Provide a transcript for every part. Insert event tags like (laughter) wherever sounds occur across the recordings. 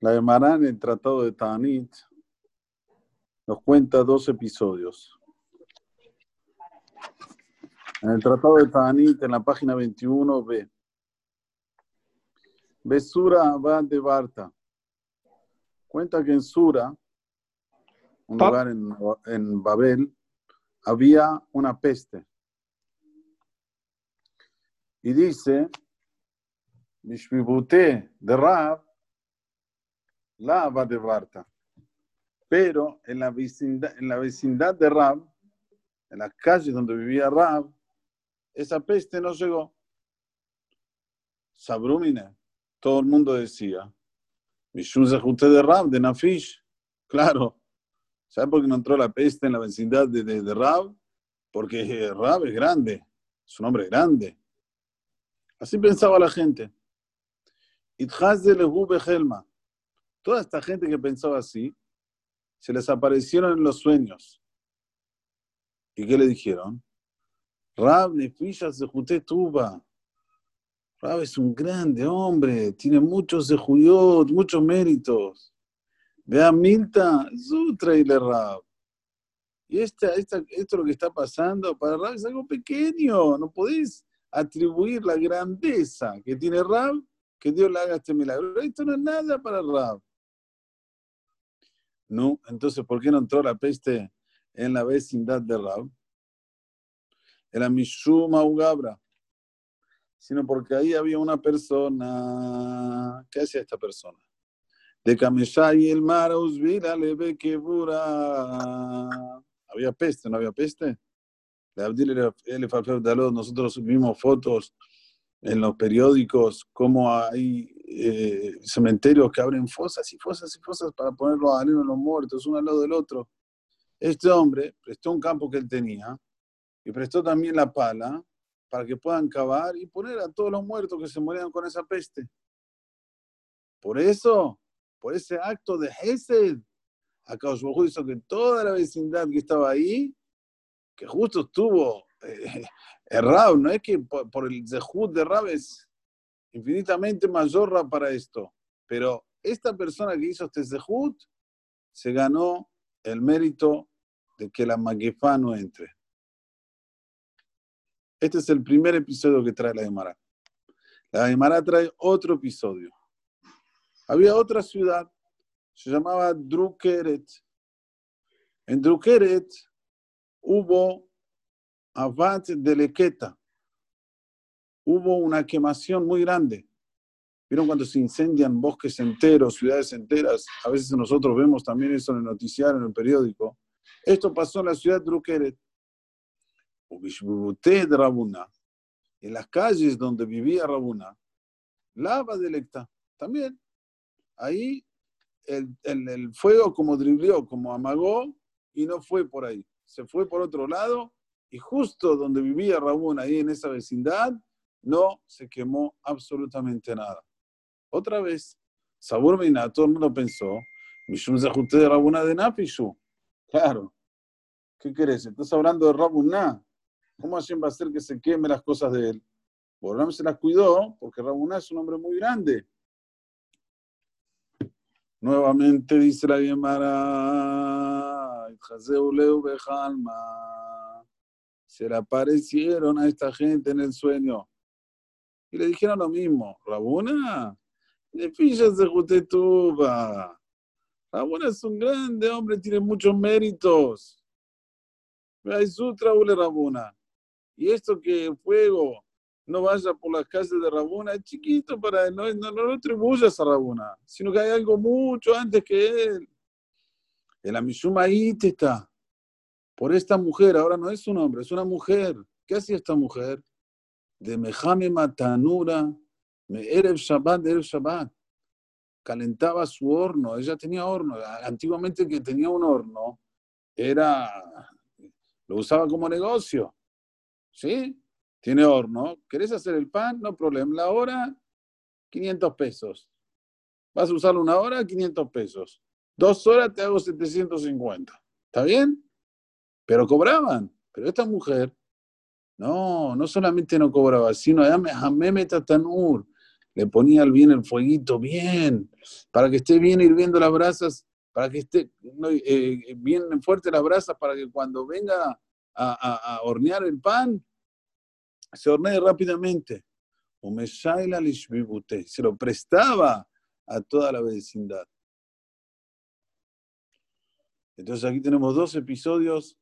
La Gemara en el Tratado de Tanit nos cuenta dos episodios. En el Tratado de Tanit, en la página 21, ve. Besura va de Barta. Cuenta que en Sura, un lugar en, en Babel, había una peste. Y dice, Mishmibute de Rab, la va de Barta. Pero en la, vecindad, en la vecindad de Rab, en las calles donde vivía Rab, esa peste no llegó. Sabrumine, todo el mundo decía, Mishum de Rab, de Nafish. Claro, ¿sabe por qué no entró la peste en la vecindad de, de, de Rab? Porque Rab es grande, es un hombre grande. Así pensaba la gente. Toda esta gente que pensaba así, se les aparecieron en los sueños. ¿Y qué le dijeron? Rab Nefisha Zehute Tuba. Rab es un grande hombre, tiene muchos zehuyot, muchos méritos. Vea Milta, Sutra y Rab. Y esta, esta, esto lo que está pasando para Rab es algo pequeño. No podéis atribuir la grandeza que tiene Rab que Dios le haga este milagro. Esto no es nada para Rab. No, entonces, ¿por qué no entró la peste en la vecindad de Rab? Era Mishuma Ugabra. Sino porque ahí había una persona. ¿Qué hacía esta persona? De y el mar Usvira le ve que Había peste, ¿no había peste? Nosotros vimos fotos en los periódicos cómo hay eh, cementerios que abren fosas y fosas y fosas para poner los a los muertos, uno al lado del otro. Este hombre prestó un campo que él tenía y prestó también la pala para que puedan cavar y poner a todos los muertos que se morían con esa peste. Por eso, por ese acto de Hesed, acá os hizo que toda la vecindad que estaba ahí, que justo estuvo eh, (laughs) Rab, no es que por, el Zehut de Rab es infinitamente mayor para esto, pero esta persona que hizo este Zehut se ganó el mérito de que la Maguefa no entre. Este es el primer episodio que trae la Gemara. La Gemara trae otro episodio. Había otra ciudad, se llamaba Drukeret. En Drukeret hubo Abad de Lequeta. Hubo una quemación muy grande. ¿Vieron cuando se incendian bosques enteros, ciudades enteras? A veces nosotros vemos también eso en el noticiario, en el periódico. Esto pasó en la ciudad de Rukeret. de Rabuna. En las calles donde vivía Rabuna. Lava de Lecta. También. Ahí el, el, el fuego como driblió, como amagó y no fue por ahí. Se fue por otro lado y justo donde vivía Rabún, ahí en esa vecindad, no se quemó absolutamente nada. Otra vez, Sabur Mina, todo el mundo pensó, Mishum de Rabuna de Nafishu. Claro. ¿Qué querés? Estás hablando de Rabuná. ¿Cómo Hashem va a hacer que se queme las cosas de él? Borram se las cuidó porque Rabuná es un hombre muy grande. Nuevamente dice la Gemara, Leu Bejalma se le aparecieron a esta gente en el sueño. Y le dijeron lo mismo, Rabuna, de fillas de Jutetuba. Rabuna es un grande hombre, tiene muchos méritos. Rabuna. Y esto que el fuego no vaya por las calles de Rabuna es chiquito para él, no, no, no lo atribuyas a Rabuna, sino que hay algo mucho antes que él. El Amishuma está por esta mujer, ahora no es un hombre, es una mujer. ¿Qué hacía esta mujer? De Mejame Matanura, me Erev Shabbat, Erev Shabbat. Calentaba su horno, ella tenía horno. Antiguamente que tenía un horno, era, lo usaba como negocio. ¿Sí? Tiene horno. ¿Querés hacer el pan? No problema. La hora, 500 pesos. Vas a usarlo una hora, 500 pesos. Dos horas te hago 750. ¿Está bien? Pero cobraban. Pero esta mujer, No, no solamente no cobraba, sino Tanur. Le ponía bien el fueguito, bien, para que esté bien hirviendo las brasas, para que esté eh, bien fuerte las brasas, para que cuando venga a, a hornear el pan, se hornee rápidamente. Se lo prestaba a toda la vecindad. Entonces aquí tenemos dos episodios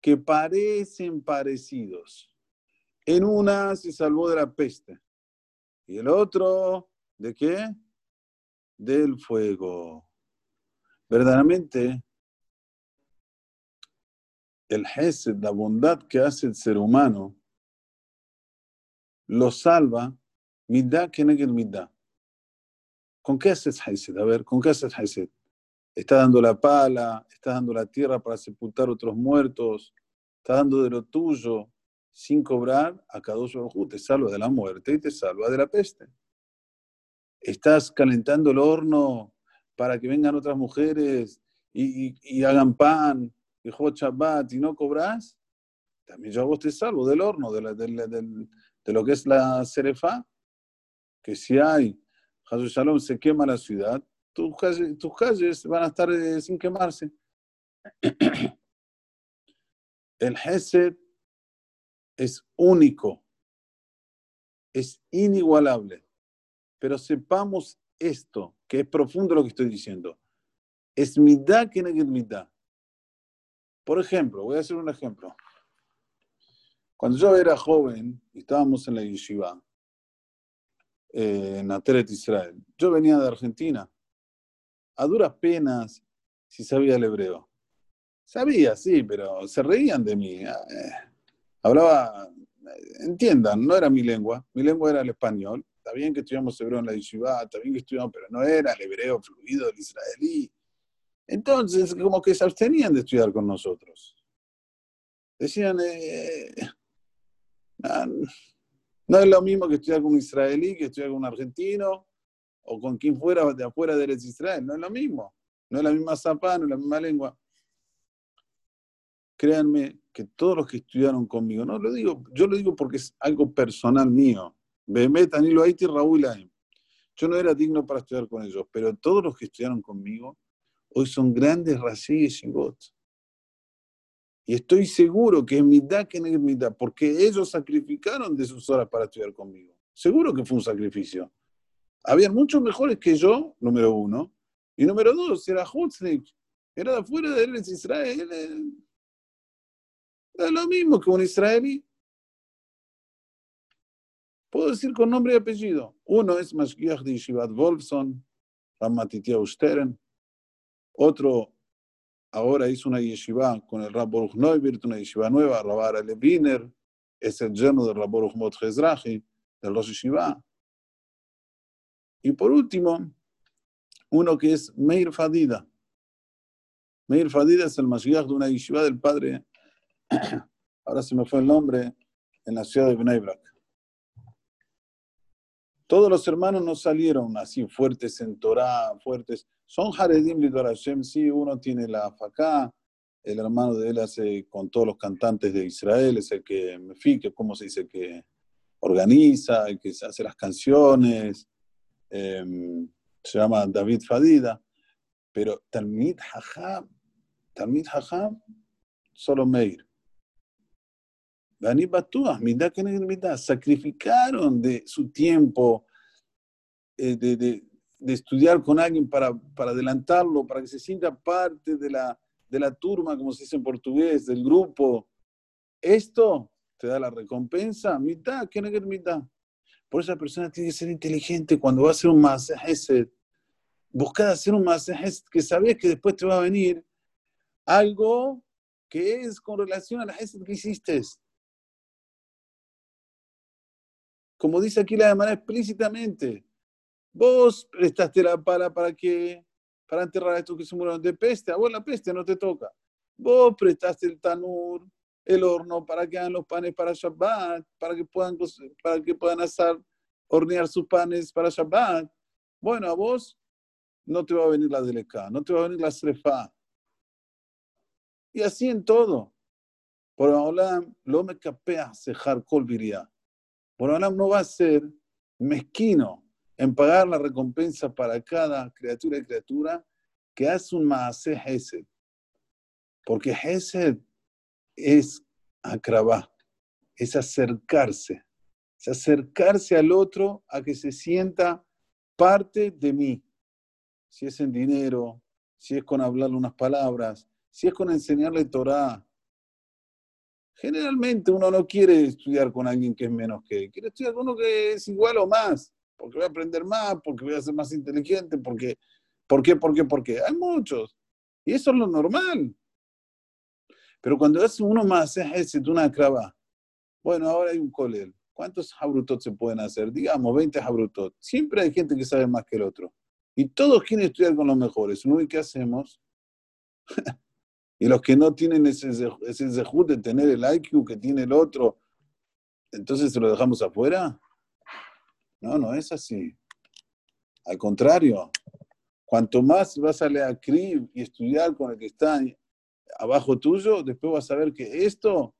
que parecen parecidos. En una se salvó de la peste y el otro, ¿de qué? Del fuego. Verdaderamente, el Hesed, la bondad que hace el ser humano, lo salva, midá que el midá. ¿Con qué haces Hesed? A ver, ¿con qué haces Hesed? Está dando la pala, está dando la tierra para sepultar otros muertos, está dando de lo tuyo sin cobrar a cada uno te salva de la muerte y te salva de la peste. Estás calentando el horno para que vengan otras mujeres y, hagan pan y Shabbat y no cobras, también yo a vos te salvo del horno, de, de, lo que es la cerefa, que si hay, Jesús Shalom se quema la ciudad, tus calles, tus calles van a estar eh, sin quemarse. (clears throat) El Hesed es único, es inigualable. Pero sepamos esto, que es profundo lo que estoy diciendo. Es midá que es midá. Por ejemplo, voy a hacer un ejemplo. Cuando yo era joven y estábamos en la yeshiva, eh, en Ateret Israel, yo venía de Argentina a duras penas si sabía el hebreo. Sabía, sí, pero se reían de mí. Eh, hablaba, entiendan, no era mi lengua, mi lengua era el español. Está bien que estudiamos hebreo en la yeshiva, está bien que estudiamos, pero no era el hebreo fluido del israelí. Entonces, como que se abstenían de estudiar con nosotros. Decían, eh, ah, no es lo mismo que estudiar con un israelí que estudiar con un argentino, o con quien fuera de afuera de Israel. No es lo mismo. No es la misma zapa, no es la misma lengua. Créanme que todos los que estudiaron conmigo, no lo digo, yo lo digo porque es algo personal mío. Danilo Haiti, Raúl Yo no era digno para estudiar con ellos, pero todos los que estudiaron conmigo hoy son grandes racis y bots. Y estoy seguro que es mitad que es mitad, porque ellos sacrificaron de sus horas para estudiar conmigo. Seguro que fue un sacrificio. Habían muchos mejores que yo, número uno. Y número dos, era Hutznik. Era de afuera de es Israel. Era lo mismo que un israelí. Puedo decir con nombre y apellido. Uno es Mashgiach de Yeshivat Wolfson, Ramatitia Stern. Otro ahora hizo una yeshiva con el Rab Baruch Neuwirth, una yeshiva nueva, Rabara Leviner. Es el yerno del Rab Baruch Mot del Rosh Yeshiva. Y por último, uno que es Meir Fadida. Meir Fadida es el Mashiach de una yeshiva del padre, (clears throat) ahora se me fue el nombre, en la ciudad de Bnei Todos los hermanos no salieron así fuertes en Torah, fuertes. Son Haredim Hashem, sí, uno tiene la Faká, el hermano de él hace con todos los cantantes de Israel, es el que me fique, ¿cómo se dice? Que organiza, el que hace las canciones, Em, se llama David Fadida, pero Talmid Hajam, Talmid Hajam, solo Meir. Dani Batuah, Midah sacrificaron de su tiempo eh, de, de, de, estudiar con alguien para, para adelantarlo, para que se sienta parte de la, de la turma, como se dice en portugués, del grupo. Esto te da la recompensa, mitad, ¿qué es mitad? Por eso la persona tiene que ser inteligente cuando va a hacer un masaje. Buscar hacer un masaje que sabes que después te va a venir algo que es con relación a la gesed que hiciste. Como dice aquí la demanda explícitamente, vos prestaste la pala para que para enterrar a estos que se murieron de peste, a vos la peste no te toca. Vos prestaste el tanur, el horno para que hagan los panes para Shabbat, para que puedan, para que puedan hacer, hornear sus panes para Shabbat. Bueno, a vos no te va a venir la deleca, no te va a venir la srefa. Y así en todo. Por Olam, lo me capea cejar colviría. Por Olam no va a ser mezquino en pagar la recompensa para cada criatura y criatura que hace un maase Hesed. Porque Hesed es acrabá, es acercarse, es acercarse al otro a que se sienta parte de mí. Si es en dinero, si es con hablarle unas palabras, si es con enseñarle Torah. Generalmente uno no quiere estudiar con alguien que es menos que quiere estudiar con uno que es igual o más, porque voy a aprender más, porque voy a ser más inteligente, porque, ¿por qué, por qué, por qué? Hay muchos. Y eso es lo normal. Pero cuando es uno más, es una crava. Bueno, ahora hay un colel. ¿Cuántos habrutot se pueden hacer? Digamos, 20 habrutot. Siempre hay gente que sabe más que el otro. Y todos quieren estudiar con los mejores. ¿Y qué hacemos? (laughs) y los que no tienen ese, ese de tener el IQ que tiene el otro, entonces se lo dejamos afuera. No, no es así. Al contrario, cuanto más vas a leer y estudiar con el que está abajo tuyo, después vas a ver que esto,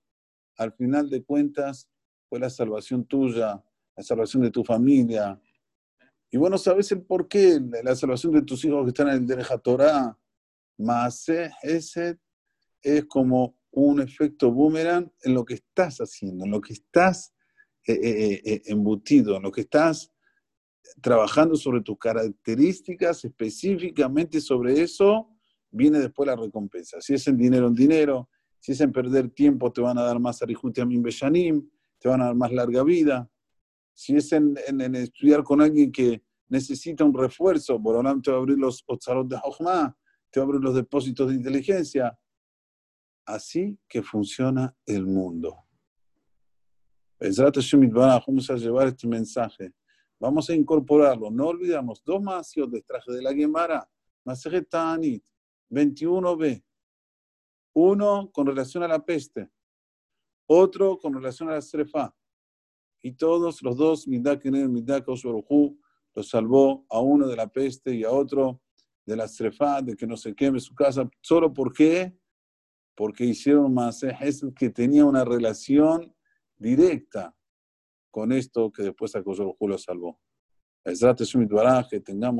al final de cuentas, fue la salvación tuya, la salvación de tu familia. Y bueno, sabes el por qué, la salvación de tus hijos que están en el Derecha Torah. Más ese es como un efecto boomerang en lo que estás haciendo, en lo que estás eh, eh, eh, embutido, en lo que estás trabajando sobre tus características, específicamente sobre eso, viene después la recompensa. Si es en dinero, en dinero. Si es en perder tiempo, te van a dar más arijuti beyanim, te van a dar más larga vida. Si es en, estudiar con alguien que necesita un refuerzo, Borolam te va a abrir los otzarot de Jochma, te va a abrir los depósitos de inteligencia. Así que funciona el mundo. Vamos a llevar este mensaje. Vamos a incorporarlo. No olvidamos dos más de traje de la Gemara. Masejet Ta'anit. 21b. Uno con relación a la peste, otro con relación a la strefa. Y todos los dos, Midakener, Midakoswaruhu, lo salvó a uno de la peste y a otro de la strefa, de que no se queme su casa. ¿Solo por qué? Porque hicieron más que tenía una relación directa con esto que después a lo salvó. Es que tengamos